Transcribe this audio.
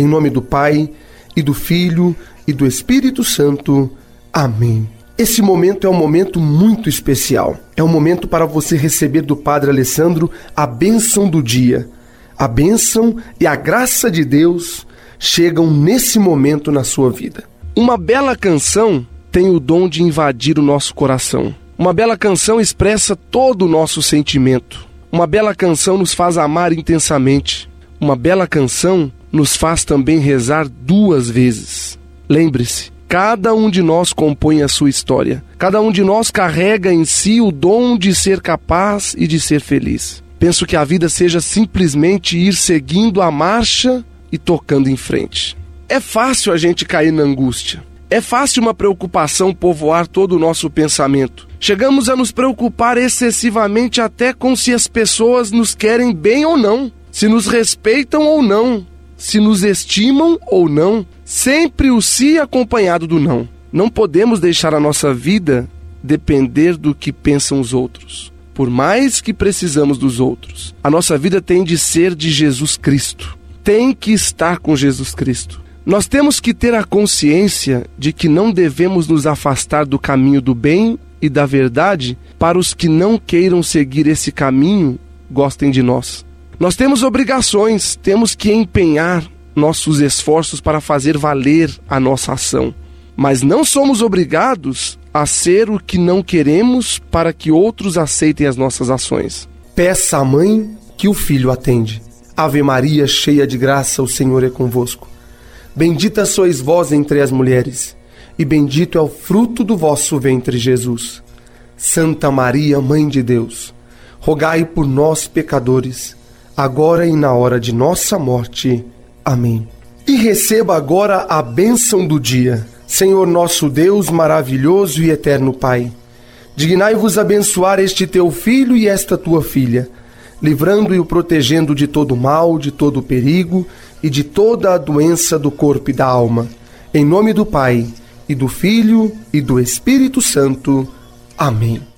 Em nome do Pai, e do Filho, e do Espírito Santo. Amém. Esse momento é um momento muito especial. É um momento para você receber do Padre Alessandro a bênção do dia. A bênção e a graça de Deus chegam nesse momento na sua vida. Uma bela canção tem o dom de invadir o nosso coração. Uma bela canção expressa todo o nosso sentimento. Uma bela canção nos faz amar intensamente. Uma bela canção nos faz também rezar duas vezes. Lembre-se, cada um de nós compõe a sua história. Cada um de nós carrega em si o dom de ser capaz e de ser feliz. Penso que a vida seja simplesmente ir seguindo a marcha e tocando em frente. É fácil a gente cair na angústia. É fácil uma preocupação povoar todo o nosso pensamento. Chegamos a nos preocupar excessivamente até com se as pessoas nos querem bem ou não, se nos respeitam ou não, se nos estimam ou não, sempre o se acompanhado do não. Não podemos deixar a nossa vida depender do que pensam os outros. Por mais que precisamos dos outros, a nossa vida tem de ser de Jesus Cristo. Tem que estar com Jesus Cristo. Nós temos que ter a consciência de que não devemos nos afastar do caminho do bem e da verdade para os que não queiram seguir esse caminho gostem de nós. Nós temos obrigações, temos que empenhar nossos esforços para fazer valer a nossa ação. Mas não somos obrigados a ser o que não queremos para que outros aceitem as nossas ações. Peça à mãe que o filho atende. Ave Maria, cheia de graça, o Senhor é convosco. Bendita sois vós entre as mulheres, e bendito é o fruto do vosso ventre, Jesus. Santa Maria, Mãe de Deus, rogai por nós, pecadores agora e na hora de nossa morte. Amém. E receba agora a bênção do dia. Senhor nosso Deus maravilhoso e eterno Pai, dignai-vos abençoar este teu filho e esta tua filha, livrando e o protegendo de todo mal, de todo perigo e de toda a doença do corpo e da alma. Em nome do Pai, e do Filho, e do Espírito Santo. Amém.